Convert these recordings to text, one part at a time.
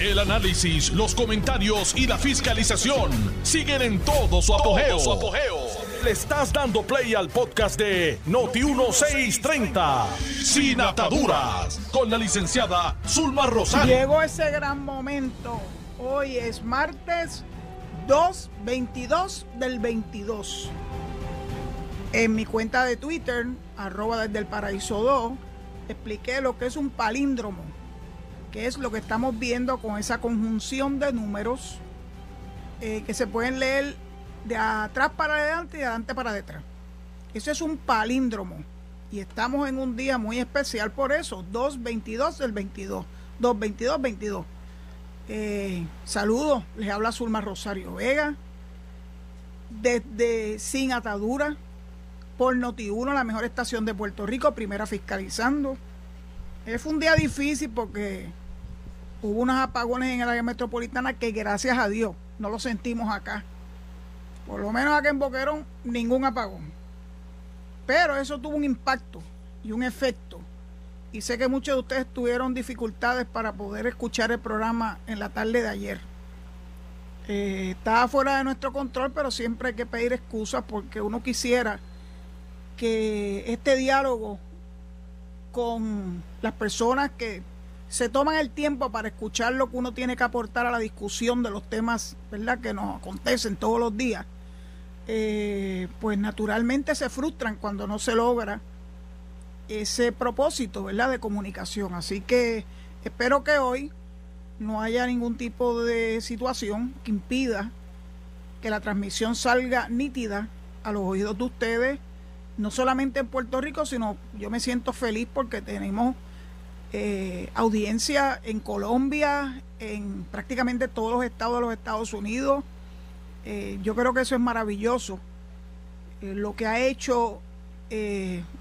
El análisis, los comentarios y la fiscalización siguen en todo su apogeo. Le estás dando play al podcast de Noti1630, Sin Ataduras, con la licenciada Zulma Rosario. Llegó ese gran momento. Hoy es martes 2-22 del 22. En mi cuenta de Twitter, arroba desde el paraíso 2, expliqué lo que es un palíndromo, que es lo que estamos viendo con esa conjunción de números eh, que se pueden leer de atrás para adelante y de adelante para detrás. Eso es un palíndromo. Y estamos en un día muy especial por eso, 2.22 del 22. 2.22, 22. Eh, saludos, les habla Zulma Rosario Vega, desde Sin Atadura, por Noti1, la mejor estación de Puerto Rico, primera fiscalizando. Eh, fue un día difícil porque hubo unos apagones en el área metropolitana que gracias a Dios no lo sentimos acá. Por lo menos acá en Boquerón, ningún apagón. Pero eso tuvo un impacto y un efecto. Y sé que muchos de ustedes tuvieron dificultades para poder escuchar el programa en la tarde de ayer. Eh, estaba fuera de nuestro control, pero siempre hay que pedir excusas porque uno quisiera que este diálogo con las personas que se toman el tiempo para escuchar lo que uno tiene que aportar a la discusión de los temas ¿verdad? que nos acontecen todos los días, eh, pues naturalmente se frustran cuando no se logra ese propósito ¿verdad? de comunicación. Así que espero que hoy no haya ningún tipo de situación que impida que la transmisión salga nítida a los oídos de ustedes no solamente en Puerto Rico, sino yo me siento feliz porque tenemos eh, audiencia en Colombia, en prácticamente todos los estados de los Estados Unidos. Eh, yo creo que eso es maravilloso. Eh, lo que ha hecho,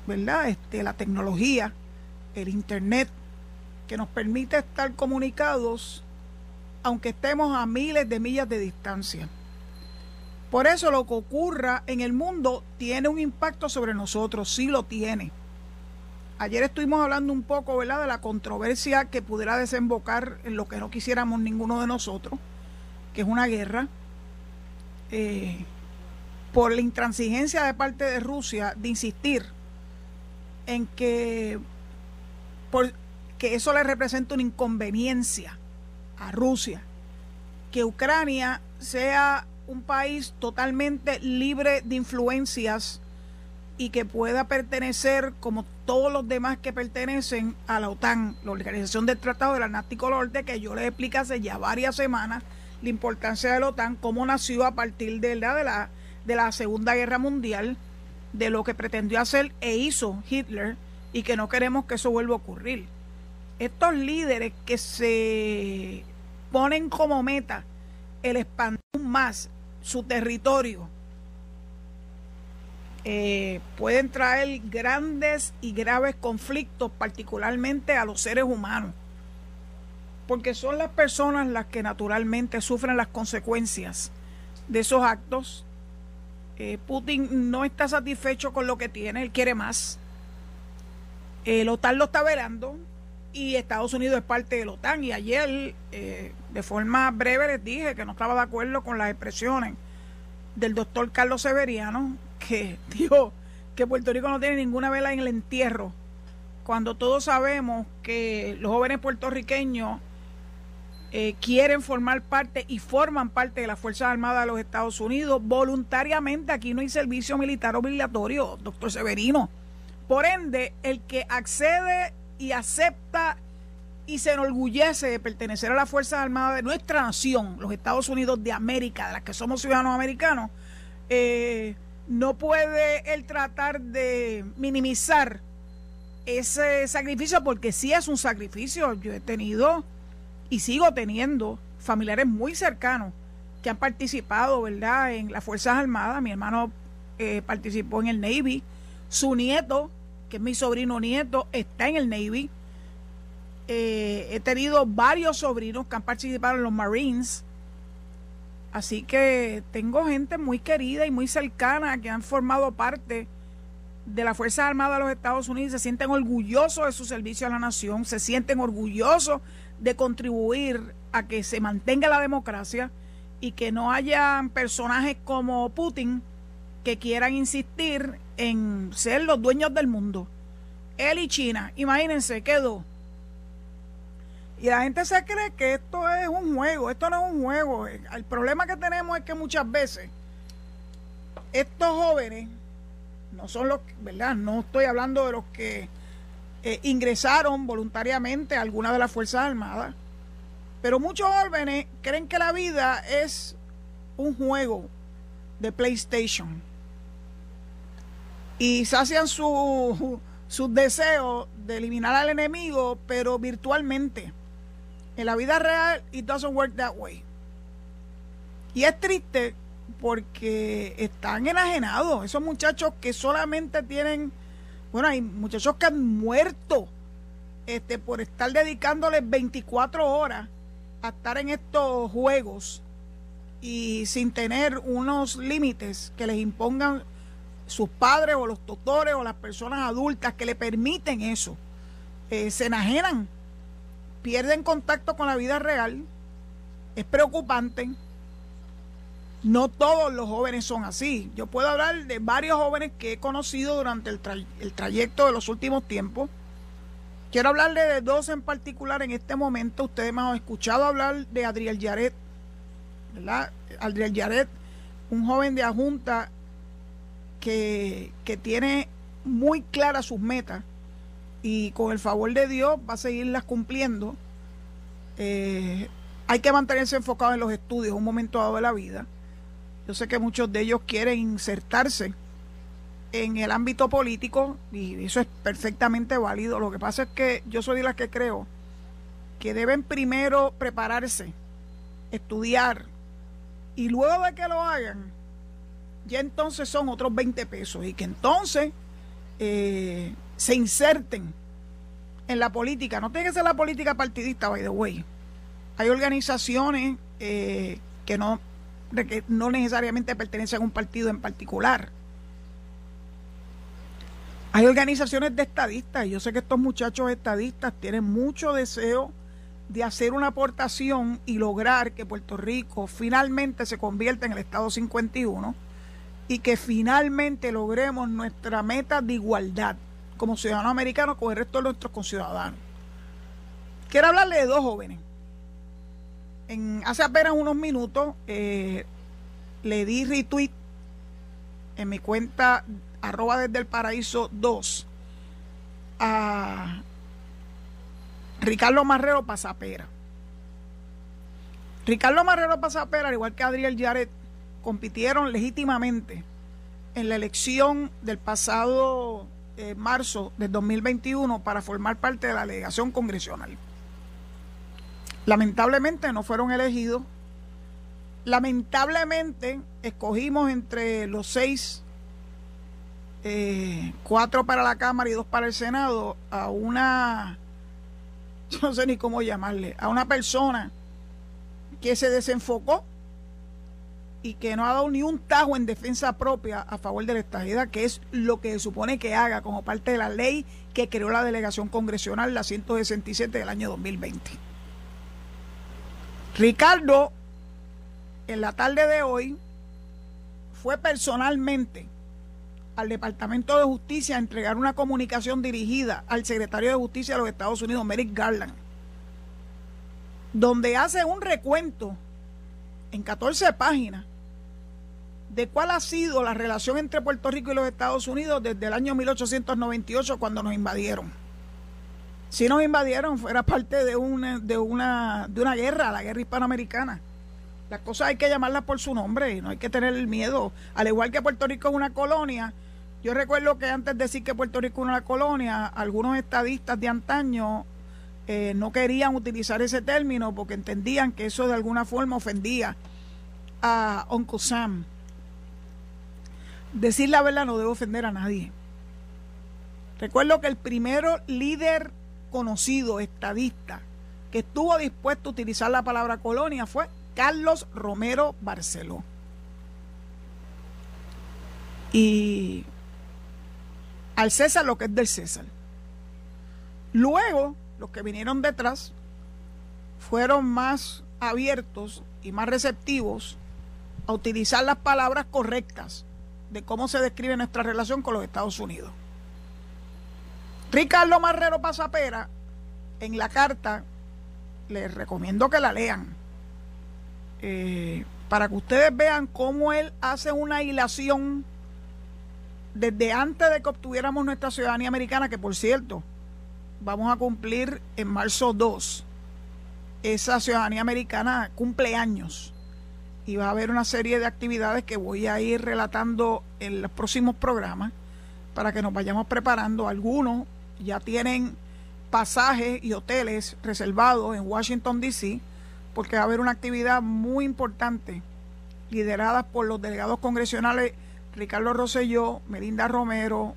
¿verdad? Este, la tecnología, el Internet, que nos permite estar comunicados aunque estemos a miles de millas de distancia. Por eso lo que ocurra en el mundo tiene un impacto sobre nosotros, sí lo tiene. Ayer estuvimos hablando un poco, ¿verdad?, de la controversia que pudiera desembocar en lo que no quisiéramos ninguno de nosotros, que es una guerra, eh, por la intransigencia de parte de Rusia de insistir en que, por, que eso le representa una inconveniencia a Rusia, que Ucrania sea un país totalmente libre de influencias y que pueda pertenecer, como todos los demás que pertenecen a la OTAN, la Organización del Tratado del Atlántico Norte, que yo les expliqué hace ya varias semanas la importancia de la OTAN, cómo nació a partir de la, de la, de la Segunda Guerra Mundial, de lo que pretendió hacer e hizo Hitler y que no queremos que eso vuelva a ocurrir. Estos líderes que se ponen como meta el expandir más su territorio, eh, pueden traer grandes y graves conflictos, particularmente a los seres humanos, porque son las personas las que naturalmente sufren las consecuencias de esos actos. Eh, Putin no está satisfecho con lo que tiene, él quiere más. El OTAN lo está velando y Estados Unidos es parte de OTAN. Y ayer, eh, de forma breve, les dije que no estaba de acuerdo con las expresiones del doctor Carlos Severiano, que dijo que Puerto Rico no tiene ninguna vela en el entierro, cuando todos sabemos que los jóvenes puertorriqueños eh, quieren formar parte y forman parte de las Fuerzas Armadas de los Estados Unidos voluntariamente. Aquí no hay servicio militar obligatorio, doctor Severino. Por ende, el que accede y acepta y se enorgullece de pertenecer a las Fuerzas Armadas de nuestra nación, los Estados Unidos de América, de las que somos ciudadanos americanos, eh, no puede él tratar de minimizar ese sacrificio porque sí es un sacrificio. Yo he tenido y sigo teniendo familiares muy cercanos que han participado, ¿verdad?, en las Fuerzas Armadas. Mi hermano eh, participó en el Navy. Su nieto, que es mi sobrino nieto, está en el Navy. Eh, he tenido varios sobrinos que han participado en los Marines. Así que tengo gente muy querida y muy cercana que han formado parte de la Fuerza Armada de los Estados Unidos, se sienten orgullosos de su servicio a la nación, se sienten orgullosos de contribuir a que se mantenga la democracia y que no haya personajes como Putin que quieran insistir en ser los dueños del mundo. Él y China, imagínense, quedó. Y la gente se cree que esto es un juego, esto no es un juego. El problema que tenemos es que muchas veces estos jóvenes no son los, ¿verdad? No estoy hablando de los que eh, ingresaron voluntariamente a alguna de las Fuerzas Armadas, pero muchos jóvenes creen que la vida es un juego de PlayStation y sacian su, sus deseos de eliminar al enemigo, pero virtualmente. En la vida real, it doesn't work that way. Y es triste porque están enajenados. Esos muchachos que solamente tienen, bueno, hay muchachos que han muerto este, por estar dedicándoles 24 horas a estar en estos juegos y sin tener unos límites que les impongan sus padres o los tutores o las personas adultas que le permiten eso. Eh, se enajenan, pierden contacto con la vida real, es preocupante no todos los jóvenes son así. Yo puedo hablar de varios jóvenes que he conocido durante el, trayecto de los últimos tiempos. Quiero hablarle de dos en particular en este momento. Ustedes me han escuchado hablar de Adriel Yaret, ¿verdad? Adriel Yaret, un joven de Ajunta que, que tiene muy claras sus metas y con el favor de Dios va a seguirlas cumpliendo. Eh, hay que mantenerse enfocado en los estudios un momento dado de la vida. Yo sé que muchos de ellos quieren insertarse en el ámbito político y eso es perfectamente válido. Lo que pasa es que yo soy de las que creo que deben primero prepararse, estudiar y luego de que lo hagan, ya entonces son otros 20 pesos y que entonces eh, se inserten en la política. No tiene que ser la política partidista, by the way. Hay organizaciones eh, que no que no necesariamente pertenecen a un partido en particular. Hay organizaciones de estadistas yo sé que estos muchachos estadistas tienen mucho deseo de hacer una aportación y lograr que Puerto Rico finalmente se convierta en el Estado 51 y que finalmente logremos nuestra meta de igualdad como ciudadanos americanos con el resto de nuestros conciudadanos. Quiero hablarle de dos jóvenes en, hace apenas unos minutos eh, le di retweet en mi cuenta arroba desde el paraíso 2 a Ricardo Marrero Pasapera. Ricardo Marrero Pasapera, al igual que Adriel Yaret, compitieron legítimamente en la elección del pasado eh, marzo del 2021 para formar parte de la delegación congresional. Lamentablemente no fueron elegidos. Lamentablemente escogimos entre los seis, eh, cuatro para la Cámara y dos para el Senado, a una, no sé ni cómo llamarle, a una persona que se desenfocó y que no ha dado ni un tajo en defensa propia a favor de la estadidad, que es lo que se supone que haga como parte de la ley que creó la delegación congresional, la 167 del año 2020. Ricardo, en la tarde de hoy, fue personalmente al Departamento de Justicia a entregar una comunicación dirigida al secretario de Justicia de los Estados Unidos, Merrick Garland, donde hace un recuento en 14 páginas de cuál ha sido la relación entre Puerto Rico y los Estados Unidos desde el año 1898 cuando nos invadieron si nos invadieron, fuera parte de una, de una, de una guerra, la guerra hispanoamericana. Las cosas hay que llamarlas por su nombre, no hay que tener el miedo. Al igual que Puerto Rico es una colonia, yo recuerdo que antes de decir que Puerto Rico es una colonia, algunos estadistas de antaño eh, no querían utilizar ese término porque entendían que eso de alguna forma ofendía a Uncle Sam. Decir la verdad no debe ofender a nadie. Recuerdo que el primero líder conocido estadista que estuvo dispuesto a utilizar la palabra colonia fue Carlos Romero Barceló. Y al César lo que es del César. Luego, los que vinieron detrás, fueron más abiertos y más receptivos a utilizar las palabras correctas cómo se describe nuestra relación con los Estados Unidos. Ricardo Marrero Pasapera, en la carta, les recomiendo que la lean, eh, para que ustedes vean cómo él hace una hilación desde antes de que obtuviéramos nuestra ciudadanía americana, que por cierto, vamos a cumplir en marzo 2. Esa ciudadanía americana cumple años y va a haber una serie de actividades que voy a ir relatando en los próximos programas para que nos vayamos preparando. Algunos ya tienen pasajes y hoteles reservados en Washington, D.C., porque va a haber una actividad muy importante liderada por los delegados congresionales Ricardo Rosselló, Melinda Romero,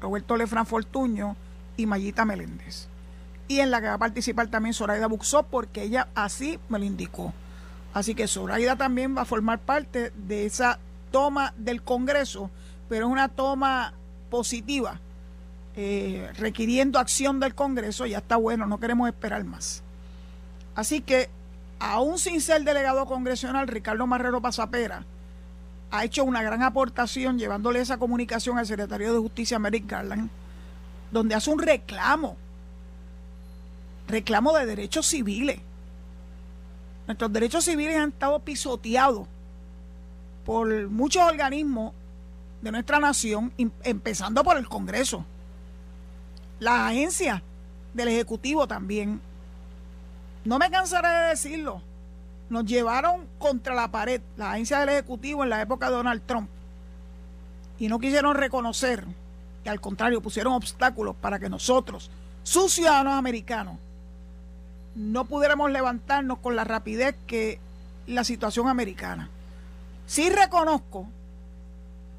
Roberto Lefran Fortuño y Mayita Meléndez. Y en la que va a participar también Zoraida Buxó, porque ella así me lo indicó. Así que Zoraida también va a formar parte de esa toma del Congreso, pero es una toma positiva, eh, requiriendo acción del Congreso, ya está bueno, no queremos esperar más. Así que, aún sin ser delegado congresional, Ricardo Marrero Pasapera ha hecho una gran aportación llevándole esa comunicación al secretario de Justicia, Merrick Garland, donde hace un reclamo, reclamo de derechos civiles Nuestros derechos civiles han estado pisoteados por muchos organismos de nuestra nación, em, empezando por el Congreso, las agencias del Ejecutivo también. No me cansaré de decirlo. Nos llevaron contra la pared las agencias del Ejecutivo en la época de Donald Trump y no quisieron reconocer que al contrario pusieron obstáculos para que nosotros, sus ciudadanos americanos, no pudiéramos levantarnos con la rapidez que la situación americana. Sí reconozco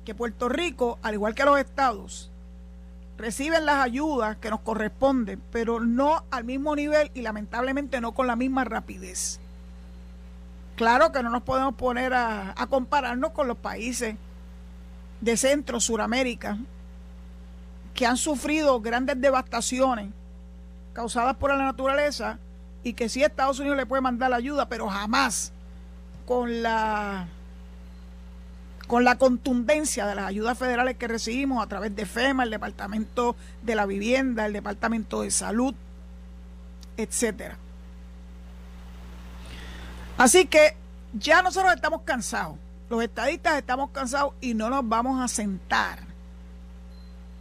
que Puerto Rico, al igual que los estados, reciben las ayudas que nos corresponden, pero no al mismo nivel y lamentablemente no con la misma rapidez. Claro que no nos podemos poner a, compararnos con los países de Centro, Suramérica, que han sufrido grandes devastaciones causadas por la naturaleza y que sí Estados Unidos le puede mandar la ayuda, pero jamás con la con la contundencia de las ayudas federales que recibimos a través de FEMA, el Departamento de la Vivienda, el Departamento de Salud, etcétera. Así que ya nosotros estamos cansados, los estadistas estamos cansados y no nos vamos a sentar.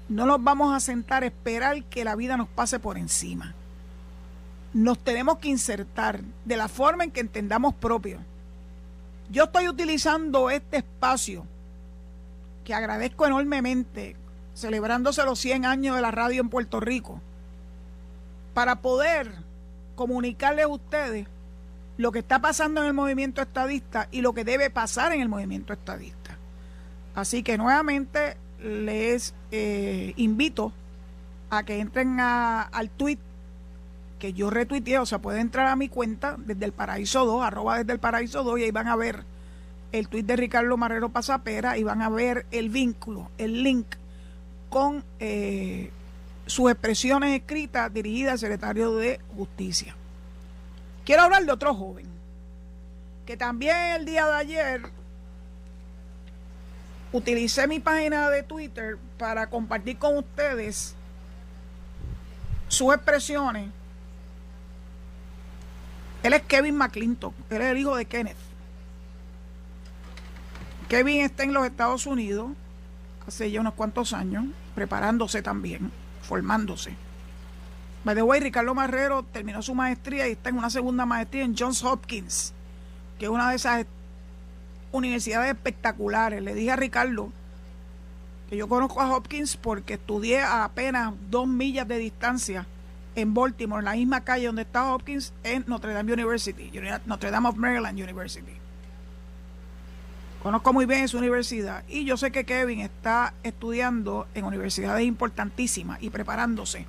No nos vamos a sentar a esperar que la vida nos pase por encima nos tenemos que insertar de la forma en que entendamos propio. Yo estoy utilizando este espacio que agradezco enormemente, celebrándose los 100 años de la radio en Puerto Rico, para poder comunicarles a ustedes lo que está pasando en el movimiento estadista y lo que debe pasar en el movimiento estadista. Así que nuevamente les eh, invito a que entren al tweet que yo retuiteé, o sea, puede entrar a mi cuenta desde el Paraíso 2, arroba desde el Paraíso 2, y ahí van a ver el tuit de Ricardo Marrero Pasapera y van a ver el vínculo, el link con eh, sus expresiones escritas dirigidas al secretario de Justicia. Quiero hablar de otro joven, que también el día de ayer utilicé mi página de Twitter para compartir con ustedes sus expresiones él es Kevin McClintock, él es el hijo de Kenneth. Kevin está en los Estados Unidos hace ya unos cuantos años, preparándose también, formándose. By the way, Ricardo Marrero terminó su maestría y está en una segunda maestría en Johns Hopkins, que es una de esas universidades espectaculares. Le dije a Ricardo que yo conozco a Hopkins porque estudié a apenas dos millas de distancia en Baltimore, en la misma calle donde está Hopkins, en Notre Dame University, Notre Dame of Maryland University. Conozco muy bien esa universidad y yo sé que Kevin está estudiando en universidades importantísimas y preparándose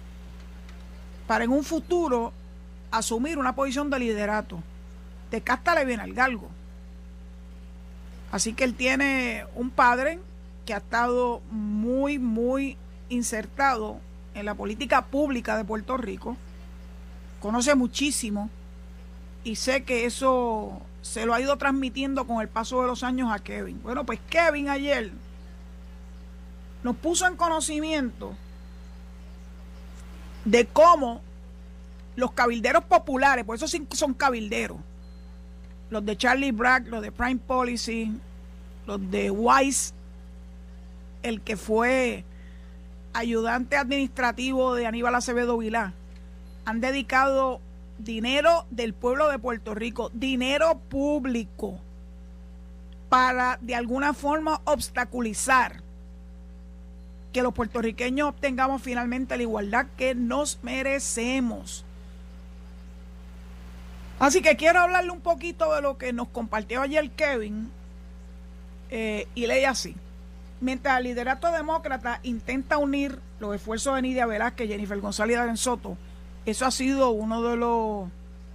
para en un futuro asumir una posición de liderato. De casta le viene al galgo. Así que él tiene un padre que ha estado muy, muy insertado en la política pública de Puerto Rico, conoce muchísimo y sé que eso se lo ha ido transmitiendo con el paso de los años a Kevin. Bueno, pues Kevin ayer nos puso en conocimiento de cómo los cabilderos populares, por eso son cabilderos, los de Charlie Bragg, los de Prime Policy, los de Wise, el que fue ayudante administrativo de Aníbal Acevedo Vilá, han dedicado dinero del pueblo de Puerto Rico, dinero público, para de alguna forma obstaculizar que los puertorriqueños obtengamos finalmente la igualdad que nos merecemos. Así que quiero hablarle un poquito de lo que nos compartió ayer Kevin eh, y leí así. Mientras el liderato demócrata intenta unir los esfuerzos de Nidia Velázquez, Jennifer González y Darren Soto, eso ha sido uno de los,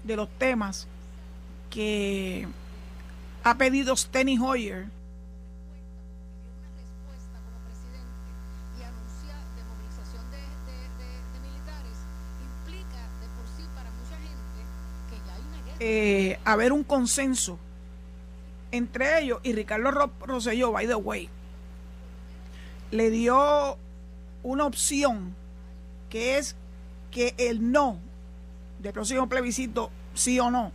de los temas que ha pedido Steny Hoyer eh, haber un consenso entre ellos y Ricardo Rosselló, by the way, le dio una opción que es que el no del próximo plebiscito, sí o no,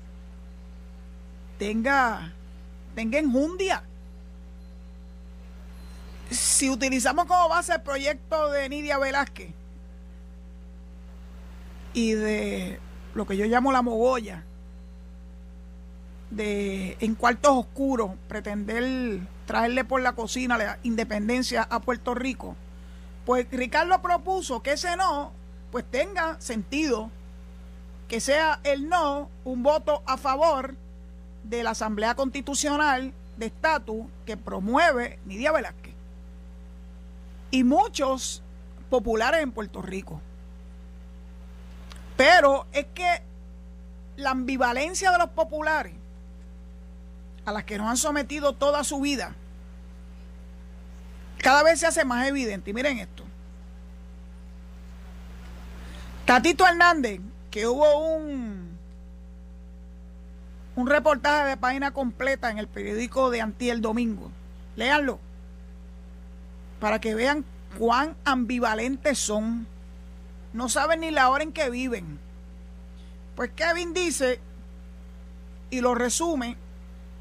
tenga, tenga enjundia. Si utilizamos como base el proyecto de Nidia Velázquez y de lo que yo llamo la mogolla, de en cuartos oscuros pretender traerle por la cocina la independencia a Puerto Rico, pues Ricardo propuso que ese no pues tenga sentido que sea el no un voto a favor de la Asamblea Constitucional de Estatus que promueve Nidia Velázquez y muchos populares en Puerto Rico. Pero es que la ambivalencia de los populares a las que nos han sometido toda su vida cada vez se hace más evidente. Y miren esto. Tatito Hernández, que hubo un, un reportaje de página completa en el periódico de Antí el domingo. Léanlo. Para que vean cuán ambivalentes son. No saben ni la hora en que viven. Pues Kevin dice, y lo resume,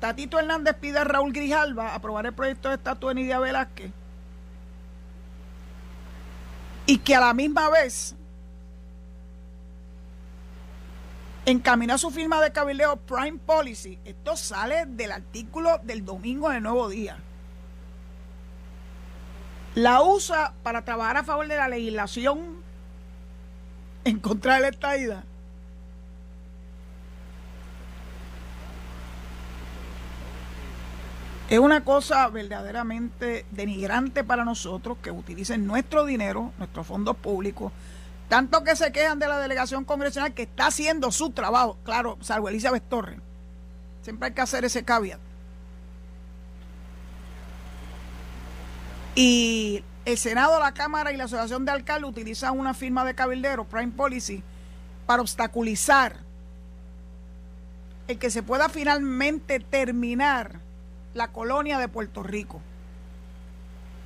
Tatito Hernández pide a Raúl Grijalva aprobar el proyecto de estatua de Nidia Velázquez. Y que a la misma vez encamina su firma de cabildeo Prime Policy. Esto sale del artículo del domingo el Nuevo Día. La usa para trabajar a favor de la legislación en contra de la estadidad. Es una cosa verdaderamente denigrante para nosotros que utilicen nuestro dinero, nuestros fondos públicos, tanto que se quejan de la delegación congresional que está haciendo su trabajo, claro, salvo Elizabeth Torres. Siempre hay que hacer ese caveat. Y el Senado, la Cámara y la Asociación de Alcaldes utilizan una firma de cabildero, Prime Policy, para obstaculizar el que se pueda finalmente terminar la colonia de Puerto Rico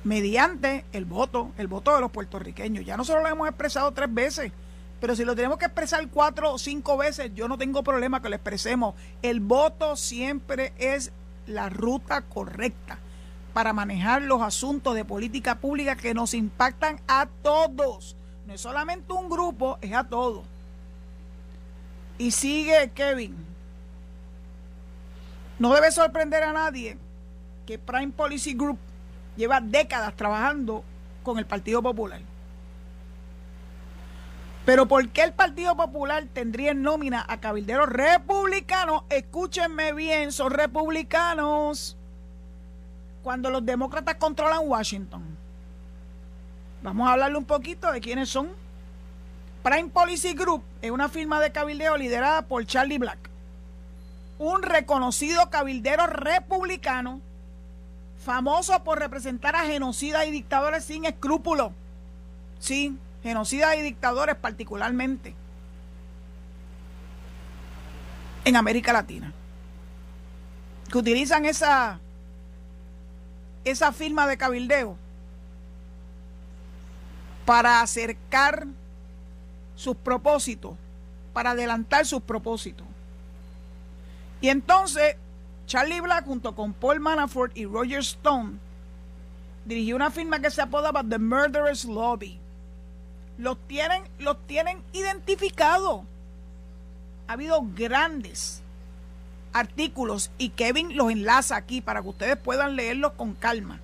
mediante el voto, el voto de los puertorriqueños. Ya nosotros lo hemos expresado tres veces, pero si lo tenemos que expresar cuatro o cinco veces, yo no tengo problema que lo expresemos. El voto siempre es la ruta correcta para manejar los asuntos de política pública que nos impactan a todos. No es solamente un grupo, es a todos. Y sigue Kevin. No debe sorprender a nadie que Prime Policy Group lleva décadas trabajando con el Partido Popular. Pero ¿por qué el Partido Popular tendría en nómina a cabilderos republicanos? Escúchenme bien, son republicanos. Cuando los demócratas controlan Washington. Vamos a hablarle un poquito de quiénes son. Prime Policy Group es una firma de cabildeo liderada por Charlie Black, un reconocido cabildero republicano famoso por representar a genocidas y dictadores sin escrúpulos. Sí, genocidas y dictadores particularmente. en América Latina. Que utilizan esa, esa firma de cabildeo para acercar sus propósitos, para adelantar sus propósitos. Y entonces Charlie Black junto con Paul Manafort y Roger Stone dirigió una firma que se apodaba The Murderers Lobby. Los tienen, los tienen identificados. Ha habido grandes artículos y Kevin los enlaza aquí para que ustedes puedan leerlos con calma.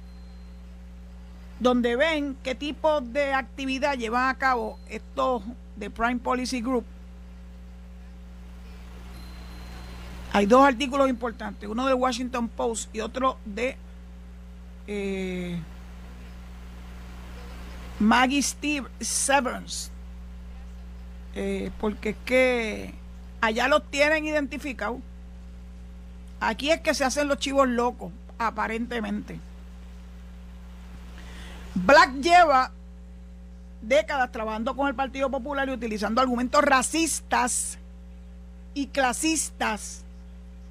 Donde ven qué tipo de actividad llevan a cabo estos de Prime Policy Group. Hay dos artículos importantes, uno de Washington Post y otro de eh, Maggie Steve Severance. Eh, porque es que allá los tienen identificados. Aquí es que se hacen los chivos locos, aparentemente. Black lleva décadas trabajando con el Partido Popular y utilizando argumentos racistas y clasistas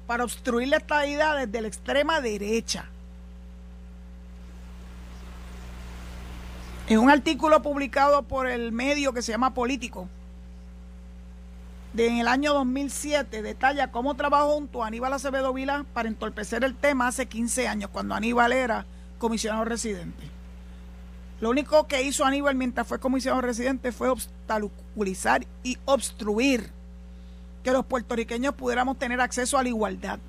para obstruir la estabilidad desde la extrema derecha. En un artículo publicado por el medio que se llama Político, de en el año 2007, detalla cómo trabajó junto a Aníbal Acevedo Vila para entorpecer el tema hace 15 años, cuando Aníbal era comisionado residente. Lo único que hizo Aníbal mientras fue comisionado residente fue obstaculizar y obstruir que los puertorriqueños pudiéramos tener acceso a la igualdad.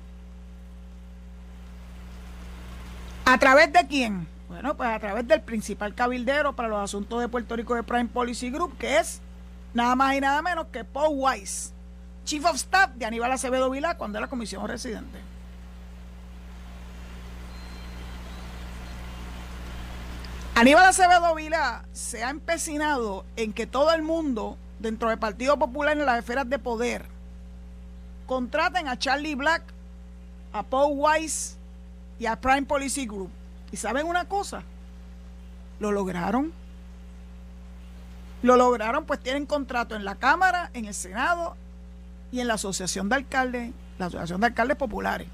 ¿A través de quién? Bueno, pues a través del principal cabildero para los asuntos de Puerto Rico de Prime Policy Group, que es nada más y nada menos que Paul Weiss, Chief of Staff de Aníbal Acevedo Vilá cuando era comisión residente. Aníbal Acevedo Vila se ha empecinado en que todo el mundo dentro del Partido Popular en las esferas de poder contraten a Charlie Black, a Paul Weiss y a Prime Policy Group. ¿Y saben una cosa? Lo lograron. Lo lograron, pues tienen contrato en la Cámara, en el Senado y en la Asociación de Alcaldes, la Asociación de Alcaldes Populares.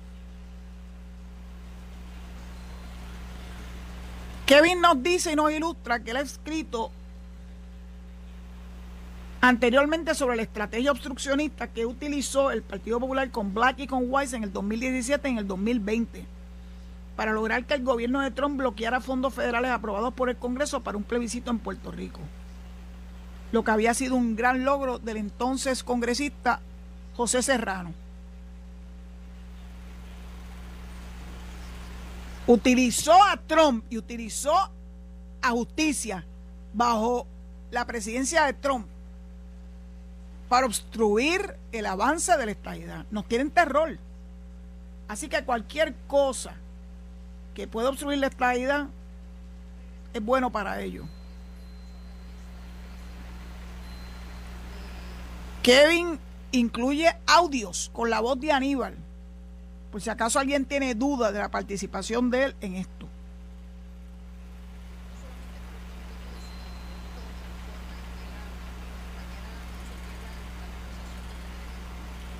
Kevin nos dice y nos ilustra que él ha escrito anteriormente sobre la estrategia obstruccionista que utilizó el Partido Popular con Black y con Weiss en el 2017 y en el 2020 para lograr que el gobierno de Trump bloqueara fondos federales aprobados por el Congreso para un plebiscito en Puerto Rico. Lo que había sido un gran logro del entonces congresista José Serrano. utilizó a Trump y utilizó a justicia bajo la presidencia de Trump para obstruir el avance de la estabilidad. Nos tienen terror. Así que cualquier cosa que pueda obstruir la estabilidad es bueno para ellos. Kevin incluye audios con la voz de Aníbal por si acaso alguien tiene duda de la participación de él en esto.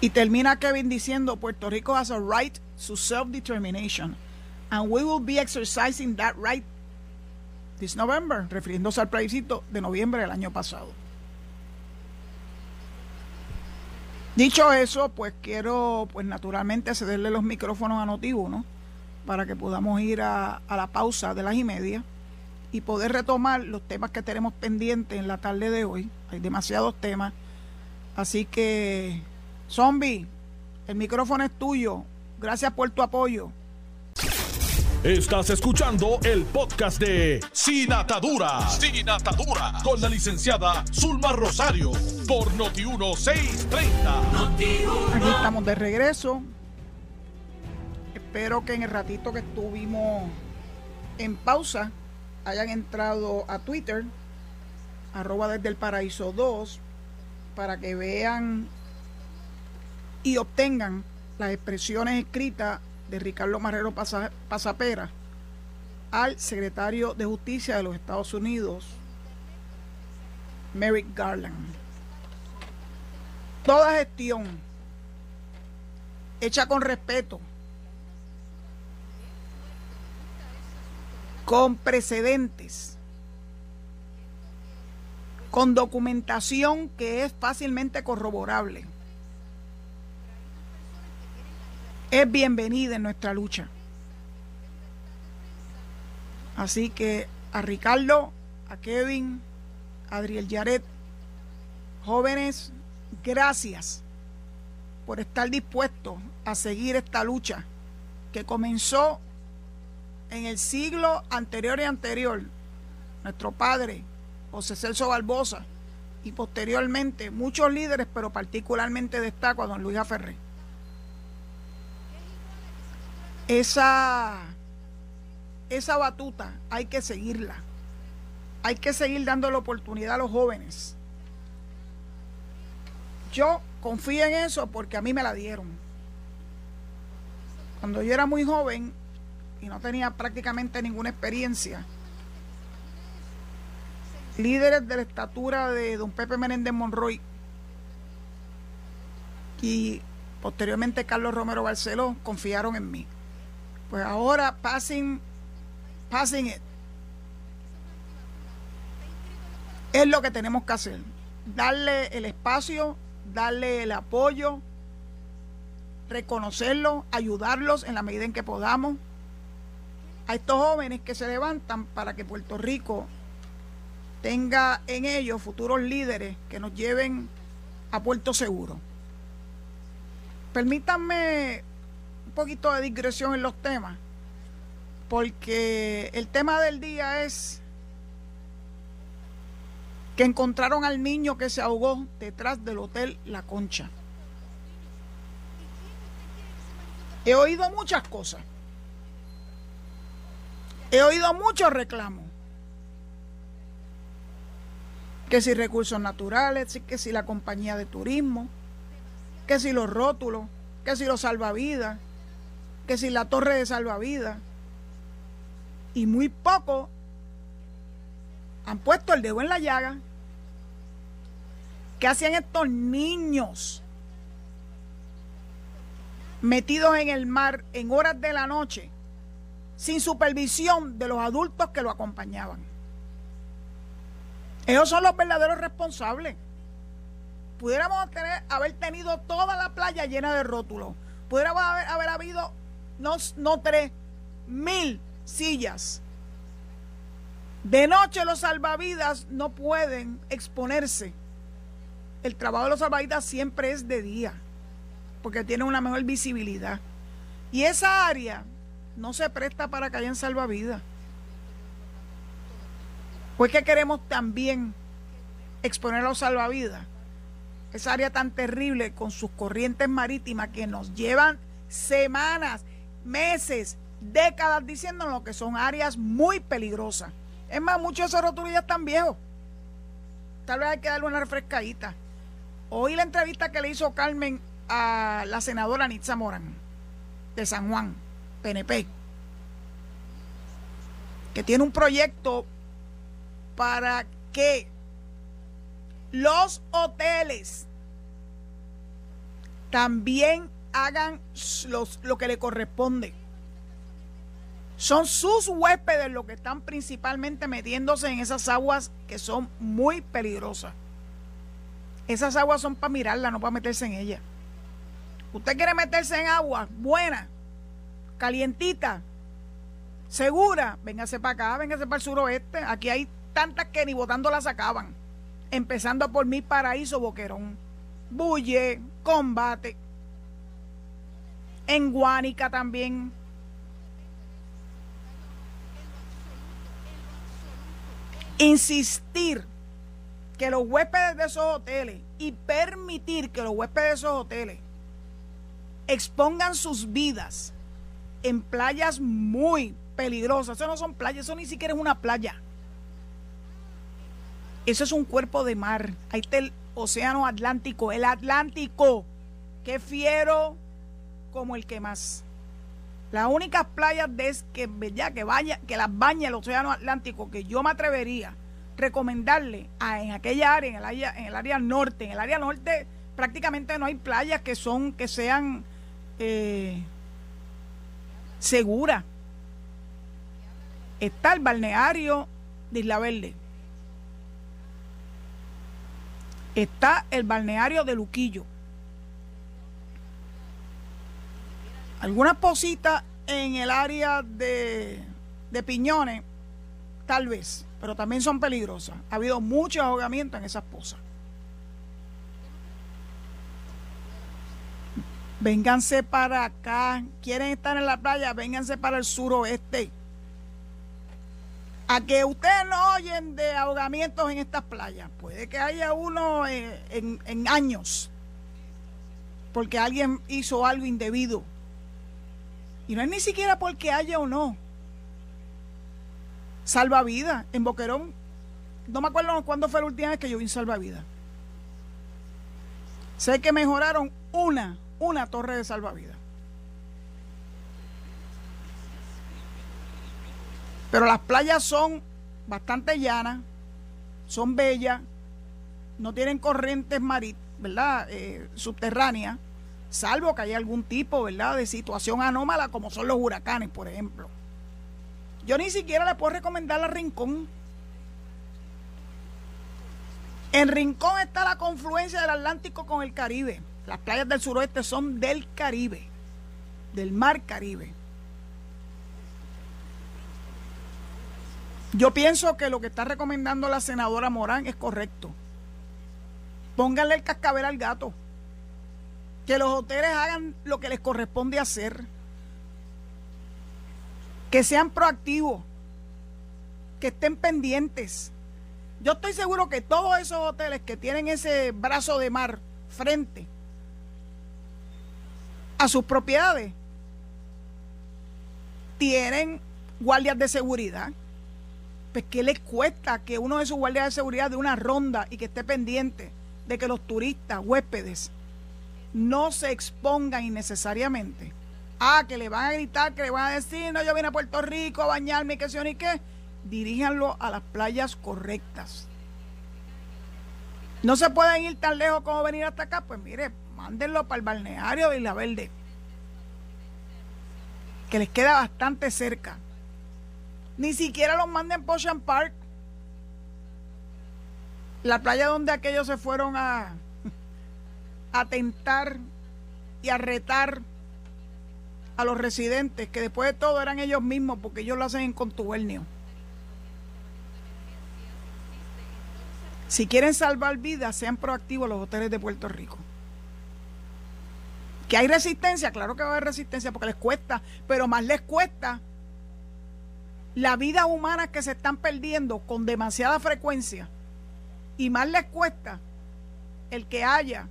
Y termina Kevin diciendo, Puerto Rico has a right to self-determination, and we will be exercising that right this November, refiriéndose al plebiscito de noviembre del año pasado. Dicho eso, pues quiero, pues naturalmente, cederle los micrófonos a Notivo, ¿no? Para que podamos ir a, a la pausa de las y media y poder retomar los temas que tenemos pendientes en la tarde de hoy. Hay demasiados temas. Así que, Zombie, el micrófono es tuyo. Gracias por tu apoyo. Estás escuchando el podcast de Sin Atadura. Sin Atadura. Con la licenciada Zulma Rosario. Por Noti1630. Aquí estamos de regreso. Espero que en el ratito que estuvimos en pausa hayan entrado a Twitter, arroba desde el paraíso 2, para que vean y obtengan las expresiones escritas de Ricardo Marrero Pasapera al secretario de Justicia de los Estados Unidos, Merrick Garland. Toda gestión hecha con respeto, con precedentes, con documentación que es fácilmente corroborable, es bienvenida en nuestra lucha. Así que a Ricardo, a Kevin, a Adriel Yaret, jóvenes, gracias por estar dispuestos a seguir esta lucha que comenzó en el siglo anterior y anterior. Nuestro padre, José Celso Barbosa, y posteriormente muchos líderes, pero particularmente destaco a don Luis Aferré. Esa, esa batuta hay que seguirla. Hay que seguir dando la oportunidad a los jóvenes. Yo confío en eso porque a mí me la dieron. Cuando yo era muy joven y no tenía prácticamente ninguna experiencia, líderes de la estatura de don Pepe Menéndez Monroy y posteriormente Carlos Romero Barceló confiaron en mí. Pues ahora pasen, pasen it. Es lo que tenemos que hacer. Darle el espacio, darle el apoyo, reconocerlos, ayudarlos en la medida en que podamos a estos jóvenes que se levantan para que Puerto Rico tenga en ellos futuros líderes que nos lleven a puerto seguro. Permítanme un poquito de digresión en los temas, porque el tema del día es que encontraron al niño que se ahogó detrás del hotel La Concha. He oído muchas cosas. He oído muchos reclamos. Que si recursos naturales, que si la compañía de turismo, que si los rótulos, que si los salvavidas, que si la torre de salvavidas. Y muy poco han puesto el dedo en la llaga. ¿Qué hacían estos niños metidos en el mar en horas de la noche sin supervisión de los adultos que lo acompañaban? Ellos son los verdaderos responsables. Pudiéramos tener, haber tenido toda la playa llena de rótulos. Pudiéramos haber habido no, tres, mil sillas. De noche los salvavidas no pueden exponerse. El trabajo de los salvavidas siempre es de día, porque tiene una mejor visibilidad. Y esa área no se presta para que hayan salvavidas. Pues que queremos también exponer a los salvavidas. Esa área tan terrible con sus corrientes marítimas que nos llevan semanas meses, décadas diciéndonos que son áreas muy peligrosas. Es más, muchos de esos rótulos ya están viejos. Tal vez hay que darle una refrescadita. Oí la entrevista que le hizo Carmen a la senadora Nitza Morán de San Juan, PNP, que tiene un proyecto para que los hoteles también hagan los, lo que le corresponde. Son sus huéspedes los que están principalmente metiéndose en esas aguas que son muy peligrosas. Esas aguas son para mirarlas, no para meterse en ellas. Usted quiere meterse en agua buena, calientita, segura, véngase para acá, véngase para el suroeste. Aquí hay tantas que ni botando las acaban. Empezando por mi paraíso Boquerón, Bulle, Combate en Guánica también. Insistir que los huéspedes de esos hoteles y permitir que los huéspedes de esos hoteles expongan sus vidas en playas muy peligrosas. Eso no son playas, eso ni siquiera es una playa. Eso es un cuerpo de mar. Ahí está el océano Atlántico, el Atlántico. Qué fiero como el que más. Las únicas playas de que, ya, que, vaya, que las baña el Océano Atlántico que yo me atrevería recomendarle a, en aquella área, en el área, en el área norte, en el área norte prácticamente no hay playas que son, que sean eh, segura. Está el balneario de Isla Verde. Está el balneario de Luquillo. Algunas positas en el área de, Piñones, tal vez, pero también son peligrosas. Ha habido mucho ahogamiento en esas pozas. Vénganse para acá. Quieren estar en la playa, vénganse para el suroeste. A que ustedes no oyen de ahogamientos en estas playas. Puede que haya uno en, en años. Porque alguien hizo algo indebido. Y no es ni siquiera porque haya o no. Salvavidas en Boquerón. No me acuerdo cuándo fue la última vez que yo vi un salvavidas. Sé que mejoraron una una torre de salvavidas. Pero las playas son bastante llanas, son bellas, no tienen corrientes marítimas. Eh, subterráneas, salvo que haya algún tipo, ¿verdad?, de situación anómala como son los huracanes, por ejemplo. Yo ni siquiera le puedo recomendar la Rincón. En Rincón está la confluencia del Atlántico con el Caribe. Las playas del suroeste son del Caribe, del mar Caribe. Yo pienso que lo que está recomendando la senadora Morán es correcto. Pónganle el cascabel al gato. Que los hoteles hagan lo que les corresponde hacer. Que sean proactivos. Que estén pendientes. Yo estoy seguro que todos esos hoteles que tienen ese brazo de mar frente a sus propiedades. Tienen guardias de seguridad. Pues, ¿qué les cuesta que uno de sus guardias de seguridad de una ronda y que esté pendiente de que los turistas, huéspedes, no se expongan innecesariamente? Ah, que le van a gritar, que le van a decir, no, yo vine a Puerto Rico a bañarme, que sé ni qué. Diríjanlo a las playas correctas. No se pueden ir tan lejos como venir hasta acá, pues mire, mándenlo para el balneario de Isla Verde, que les queda bastante cerca. Ni siquiera los manden por Ocean Park, la playa donde aquellos se fueron a, a tentar y a retar a los residentes, que después de todo eran ellos mismos, porque ellos lo hacen en contubernio. Si quieren salvar vidas, sean proactivos los hoteles de Puerto Rico. Que hay resistencia, claro que va a haber resistencia porque les cuesta, pero más les cuesta la vida humana que se están perdiendo con demasiada frecuencia y más les cuesta el que haya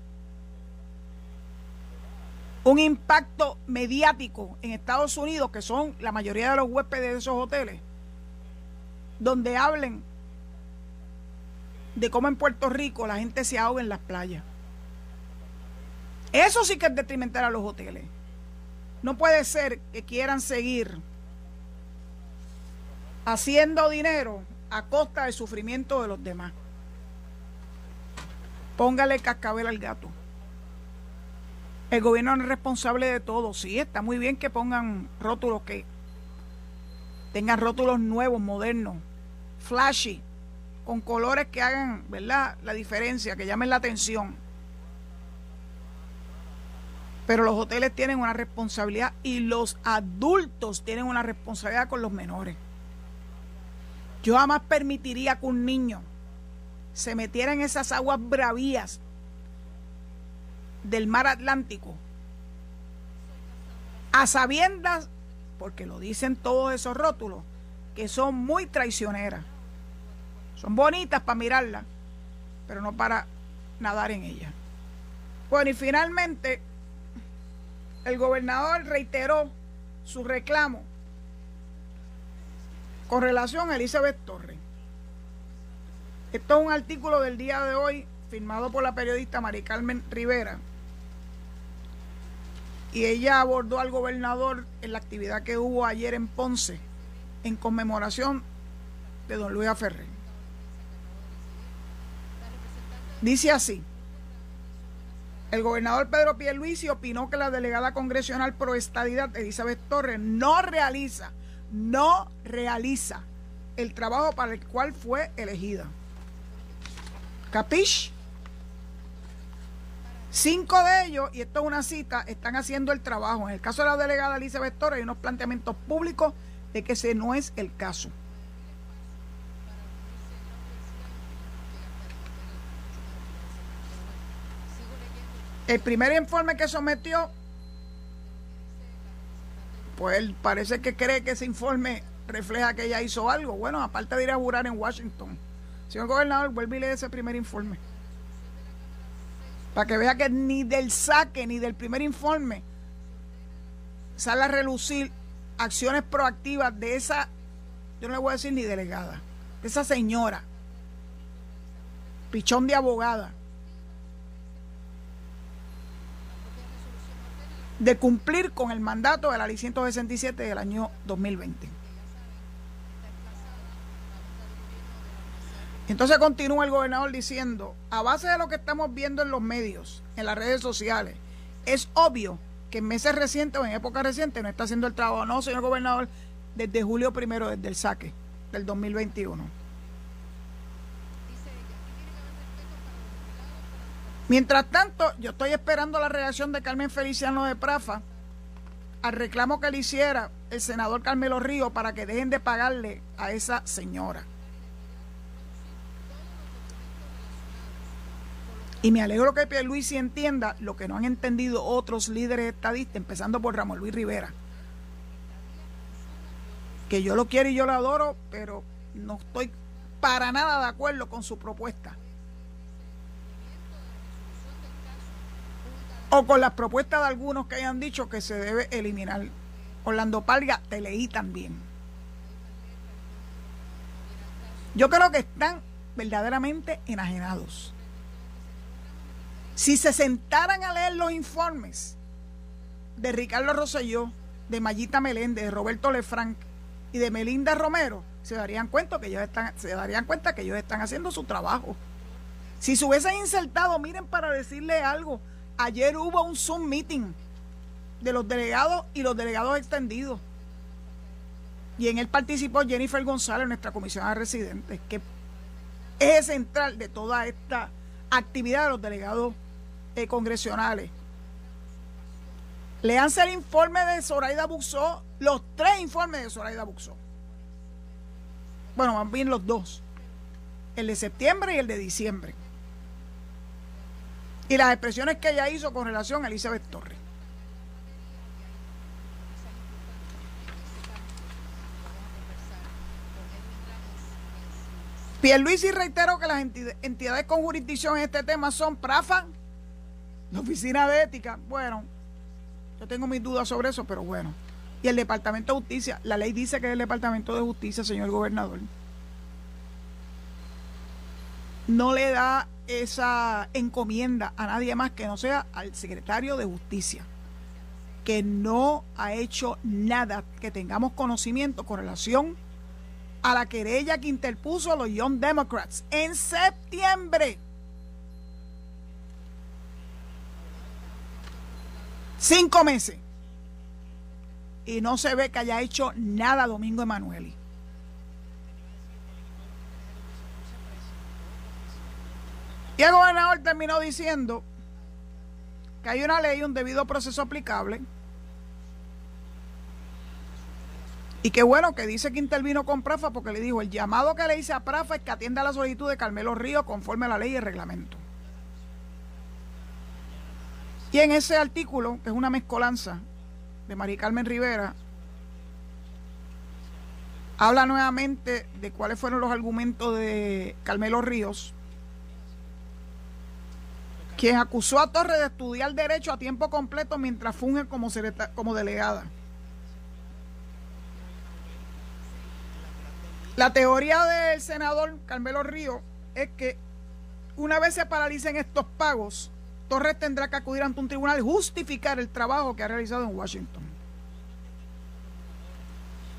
un impacto mediático en Estados Unidos, que son la mayoría de los huéspedes de esos hoteles, donde hablen de cómo en Puerto Rico la gente se ahoga en las playas. Eso sí que es detrimental a los hoteles. No puede ser que quieran seguir haciendo dinero a costa del sufrimiento de los demás. Póngale cascabel al gato. El gobierno no es responsable de todo. Sí, está muy bien que pongan rótulos que tengan rótulos nuevos, modernos, flashy, con colores que hagan, ¿verdad? La diferencia, que llamen la atención. Pero los hoteles tienen una responsabilidad y los adultos tienen una responsabilidad con los menores. Yo jamás permitiría que un niño se metiera en esas aguas bravías del mar Atlántico a sabiendas, porque lo dicen todos esos rótulos, que son muy traicioneras. Son bonitas para mirarlas, pero no para nadar en ellas. Bueno, y finalmente el gobernador reiteró su reclamo con relación a Elizabeth Torres. Esto es un artículo del día de hoy firmado por la periodista Mari Carmen Rivera. Y ella abordó al gobernador en la actividad que hubo ayer en Ponce en conmemoración de don Luis Ferrer. Dice así, El gobernador Pedro Pierluisi opinó que la delegada congresional pro estadidad Elizabeth Torres no realiza, no realiza el trabajo para el cual fue elegida. ¿Capish? Cinco de ellos, y esto es una cita, están haciendo el trabajo. En el caso de la delegada Elizabeth Torres hay unos planteamientos públicos de que ese no es el caso. El primer informe que sometió, pues parece que cree que ese informe refleja que ella hizo algo. Bueno, aparte de ir a jurar en Washington. Señor gobernador, vuelve y lee ese primer informe. Para que vea que ni del saque ni del primer informe sale a relucir acciones proactivas de esa, yo no le voy a decir ni delegada, de esa señora, pichón de abogada, de cumplir con el mandato de la ley 167 del año 2020. Entonces continúa el gobernador diciendo, a base de lo que estamos viendo en los medios, en las redes sociales, es obvio que en meses recientes o en época reciente no está haciendo el trabajo. No, señor gobernador, desde julio primero, desde el saque del 2021. Mientras tanto, yo estoy esperando la reacción de Carmen Feliciano de Prafa al reclamo que le hiciera el senador Carmelo Río para que dejen de pagarle a esa señora. Y me alegro que Luis entienda lo que no han entendido otros líderes estadistas, empezando por Ramón Luis Rivera. Que yo lo quiero y yo lo adoro, pero no estoy para nada de acuerdo con su propuesta. o con las propuestas de algunos que hayan dicho que se debe eliminar. Orlando Palga, te leí también. Yo creo que están verdaderamente enajenados. Si se sentaran a leer los informes de Ricardo Rosselló, de Mayita Meléndez, de Roberto Lefranc y de Melinda Romero, se darían cuenta que ellos están, se darían cuenta que ellos están haciendo su trabajo. Si se hubiesen insertado, miren para decirle algo Ayer hubo un Zoom meeting de los delegados y los delegados extendidos. Y en él participó Jennifer González, nuestra comisionada residente, que es central de toda esta actividad de los delegados eh, congresionales. Leanse el informe de Zoraida Buxó, los tres informes de Zoraida Buxó. Bueno, van bien los dos. El de septiembre y el de diciembre y las expresiones que ella hizo con relación a Elizabeth Torres. Pierluisi reitero que las entidades con jurisdicción en este tema son PRAFA, la Oficina de Ética, bueno, yo tengo mis dudas sobre eso, pero bueno, y el Departamento de Justicia. La ley dice que el Departamento de Justicia, señor gobernador. No le da esa encomienda a nadie más que no sea al secretario de Justicia, que no ha hecho nada que tengamos conocimiento con relación a la querella que interpuso los Young Democrats en septiembre. Cinco meses. Y no se ve que haya hecho nada Domingo Emanueli. Y el gobernador terminó diciendo que hay una ley, un debido proceso aplicable. Y qué bueno que dice que intervino con Prafa porque le dijo, el llamado que le hice a Prafa es que atienda la solicitud de Carmelo Río conforme a la ley y el reglamento. Y en ese artículo, que es una mezcolanza de María Carmen Rivera, habla nuevamente de cuáles fueron los argumentos de Carmelo Ríos quien acusó a Torres de estudiar derecho a tiempo completo mientras funge como, como delegada. La teoría del senador Carmelo Río es que una vez se paralicen estos pagos, Torres tendrá que acudir ante un tribunal y justificar el trabajo que ha realizado en Washington.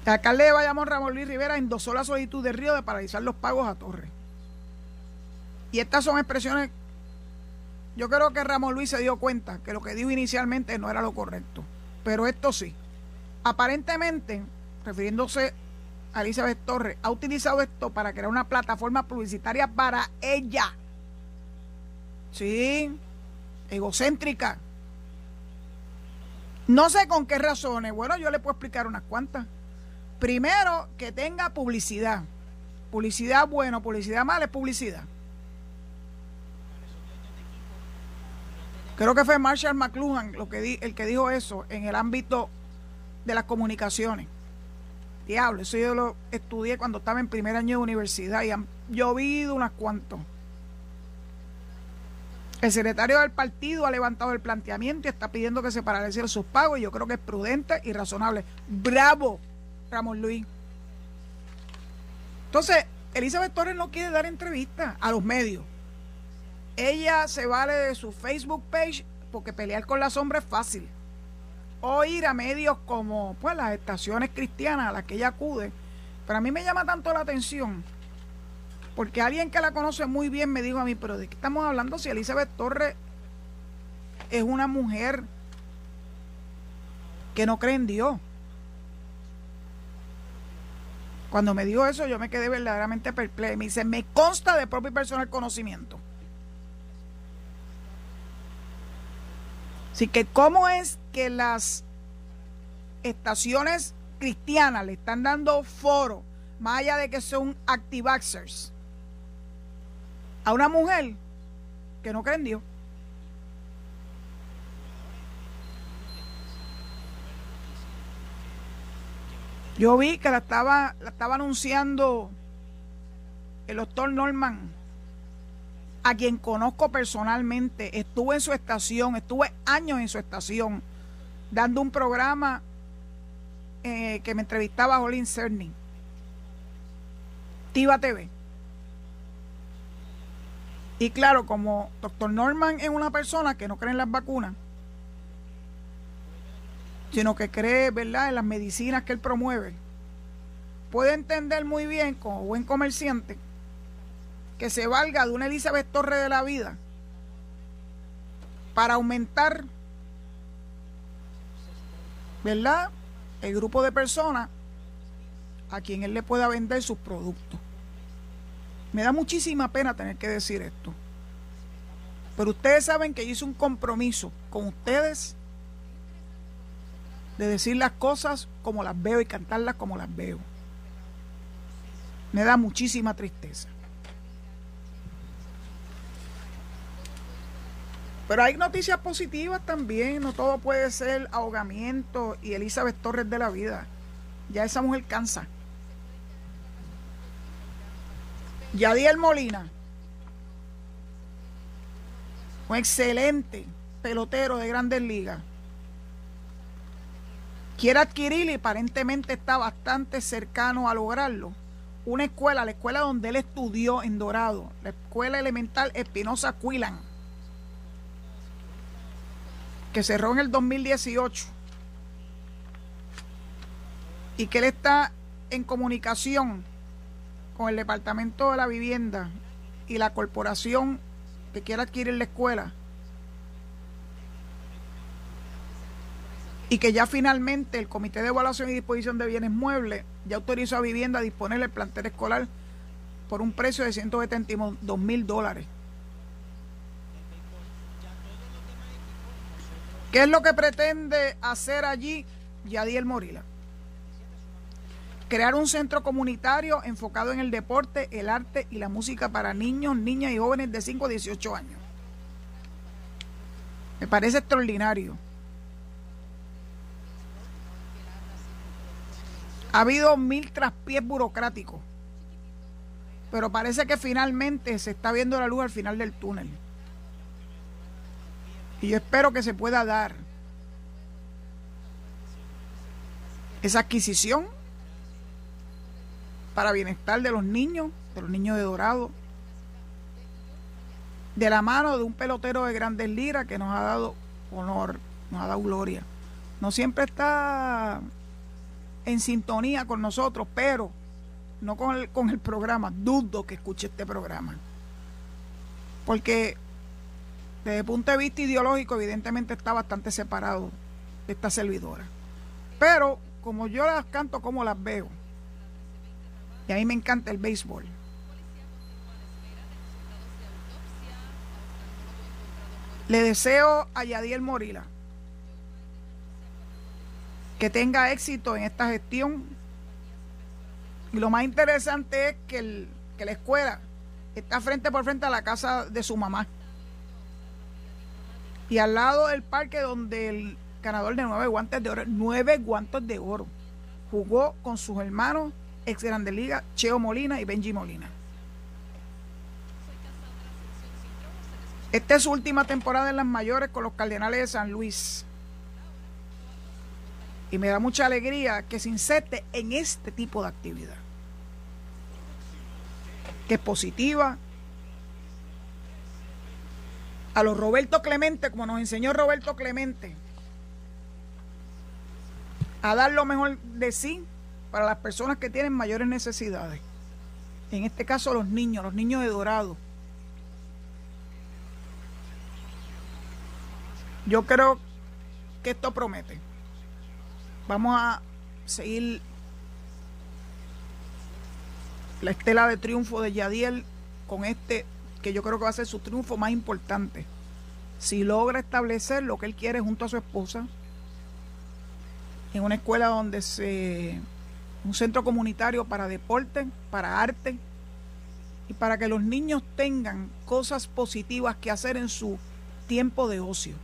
El alcalde de Bayamón, Ramón Luis Rivera, endosó la solicitud de Río de paralizar los pagos a Torres. Y estas son expresiones yo creo que Ramón Luis se dio cuenta que lo que dijo inicialmente no era lo correcto. Pero esto sí. Aparentemente, refiriéndose a Elizabeth Torres, ha utilizado esto para crear una plataforma publicitaria para ella. Sí, egocéntrica. No sé con qué razones. Bueno, yo le puedo explicar unas cuantas. Primero, que tenga publicidad. Publicidad bueno, publicidad mala es publicidad. Creo que fue Marshall McLuhan lo que el que dijo eso en el ámbito de las comunicaciones. Diablo, eso yo lo estudié cuando estaba en primer año de universidad y han llovido unas cuantos. El secretario del partido ha levantado el planteamiento y está pidiendo que se paralicen sus pagos y yo creo que es prudente y razonable. Bravo, Ramón Luis. Entonces, Elizabeth Torres no quiere dar entrevistas a los medios. Ella se vale de su Facebook page porque pelear con la sombra es fácil. O ir a medios como pues las estaciones cristianas a las que ella acude. Pero a mí me llama tanto la atención porque alguien que la conoce muy bien me dijo a mí, pero ¿de qué estamos hablando si Elizabeth Torres es una mujer que no cree en Dios? Cuando me dijo eso, yo me quedé verdaderamente perpleja. Me dice, me consta de propio personal conocimiento. Así que, ¿cómo es que las estaciones cristianas le están dando foro, más allá de que son activaxers, a una mujer que no cree Dios? Yo vi que la estaba, la estaba anunciando el doctor Norman, a quien conozco personalmente. Estuve en su estación, estuve años en su estación, dando un programa eh, que me entrevistaba a Olin Cerny. Tiva TV. Y claro, como doctor Norman es una persona que no cree en las vacunas, sino que cree, ¿verdad?, en las medicinas que él promueve, puede entender muy bien, como buen comerciante, que se valga de una Elizabeth Torre de la vida para aumentar, ¿verdad?, el grupo de personas a quien él le pueda vender sus productos. Me da muchísima pena tener que decir esto. Pero ustedes saben que yo hice un compromiso con ustedes de decir las cosas como las veo y cantarlas como las veo. Me da muchísima tristeza. Pero hay noticias positivas también, no todo puede ser ahogamiento y Elizabeth Torres de la vida. Ya esa mujer cansa. Yadiel Molina, un excelente pelotero de grandes ligas quiere adquirir y aparentemente está bastante cercano a lograrlo. Una escuela, la escuela donde él estudió en Dorado, la escuela elemental Espinosa Quilan, que cerró en el 2018 y que él está en comunicación con el Departamento de la Vivienda y la corporación que quiere adquirir la escuela y que ya finalmente el Comité de Evaluación y Disposición de Bienes Muebles ya autorizó a Vivienda a disponer el plantel escolar por un precio de 172 mil dólares. ¿Qué es lo que pretende hacer allí Yadiel Morila? Crear un centro comunitario enfocado en el deporte, el arte y la música para niños, niñas y jóvenes de 5 a 18 años. Me parece extraordinario. Ha habido mil traspiés burocráticos, pero parece que finalmente se está viendo la luz al final del túnel. Y yo espero que se pueda dar esa adquisición para bienestar de los niños, de los niños de Dorado, de la mano de un pelotero de grandes liras que nos ha dado honor, nos ha dado gloria. No siempre está en sintonía con nosotros, pero no con el, con el programa. Dudo que escuche este programa. Porque Desde el punto de vista ideológico, evidentemente está bastante separado de esta servidora. Pero como yo las canto como las veo, a mí me encanta el béisbol. Le deseo a Yadiel Morila que tenga éxito en esta gestión. Y lo más interesante es que, que la escuela está frente por frente a la casa de su mamá. Y al lado del parque donde el ganador de nueve guantes de oro, nueve guantes de oro, jugó con sus hermanos ex Grande Liga, Cheo Molina y Benji Molina. Esta es su última temporada en las mayores con los Cardenales de San Luis. Y me da mucha alegría que se inserte en este tipo de actividad. Que es positiva. A los Roberto Clemente, como nos enseñó Roberto Clemente, a dar lo mejor de sí para las personas que tienen mayores necesidades. En este caso los niños, los niños de Dorado. Yo creo que esto promete. Vamos a seguir la estela de triunfo de Yadiel con este, que yo creo que va a ser su triunfo más importante. Si logra establecer lo que él quiere junto a su esposa, en una escuela donde se un centro comunitario para deporte, para arte y para que los niños tengan cosas positivas que hacer en su tiempo de ocio.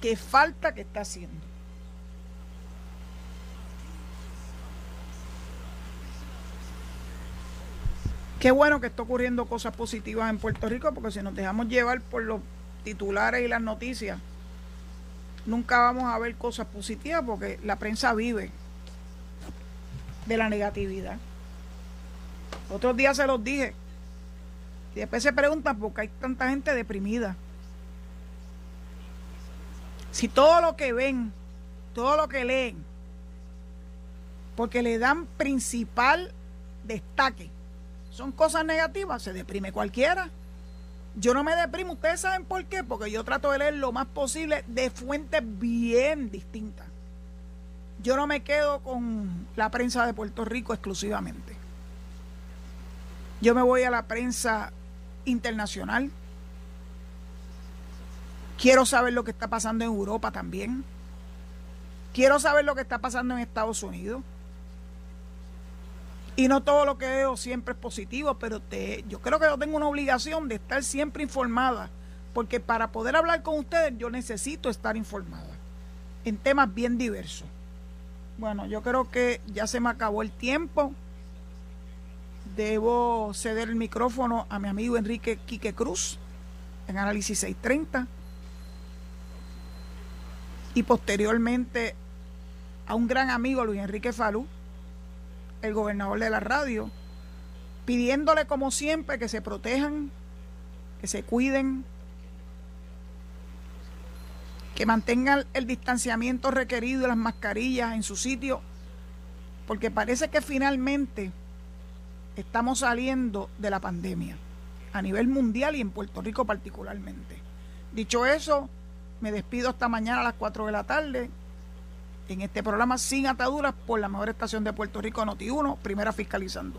¿Qué falta que está haciendo? Qué bueno que está ocurriendo cosas positivas en Puerto Rico, porque si nos dejamos llevar por los titulares y las noticias, nunca vamos a ver cosas positivas porque la prensa vive de la negatividad. Otros días se los dije. Y después se preguntan por qué hay tanta gente deprimida. Si todo lo que ven, todo lo que leen, porque le dan principal destaque, son cosas negativas, se deprime cualquiera. Yo no me deprimo, ustedes saben por qué, porque yo trato de leer lo más posible de fuentes bien distintas. Yo no me quedo con la prensa de Puerto Rico exclusivamente. Yo me voy a la prensa internacional. Quiero saber lo que está pasando en Europa también. Quiero saber lo que está pasando en Estados Unidos. Y no todo lo que veo siempre es positivo, pero te, yo creo que yo tengo una obligación de estar siempre informada, porque para poder hablar con ustedes yo necesito estar informada en temas bien diversos. Bueno, yo creo que ya se me acabó el tiempo. Debo ceder el micrófono a mi amigo Enrique Quique Cruz en Análisis 630 y posteriormente a un gran amigo Luis Enrique Falú, el gobernador de la radio, pidiéndole como siempre que se protejan, que se cuiden, que mantengan el distanciamiento requerido y las mascarillas en su sitio, porque parece que finalmente estamos saliendo de la pandemia a nivel mundial y en Puerto Rico particularmente. Dicho eso, me despido hasta mañana a las 4 de la tarde en este programa Sin Ataduras por la mejor estación de Puerto Rico, Noti1, primera fiscalizando.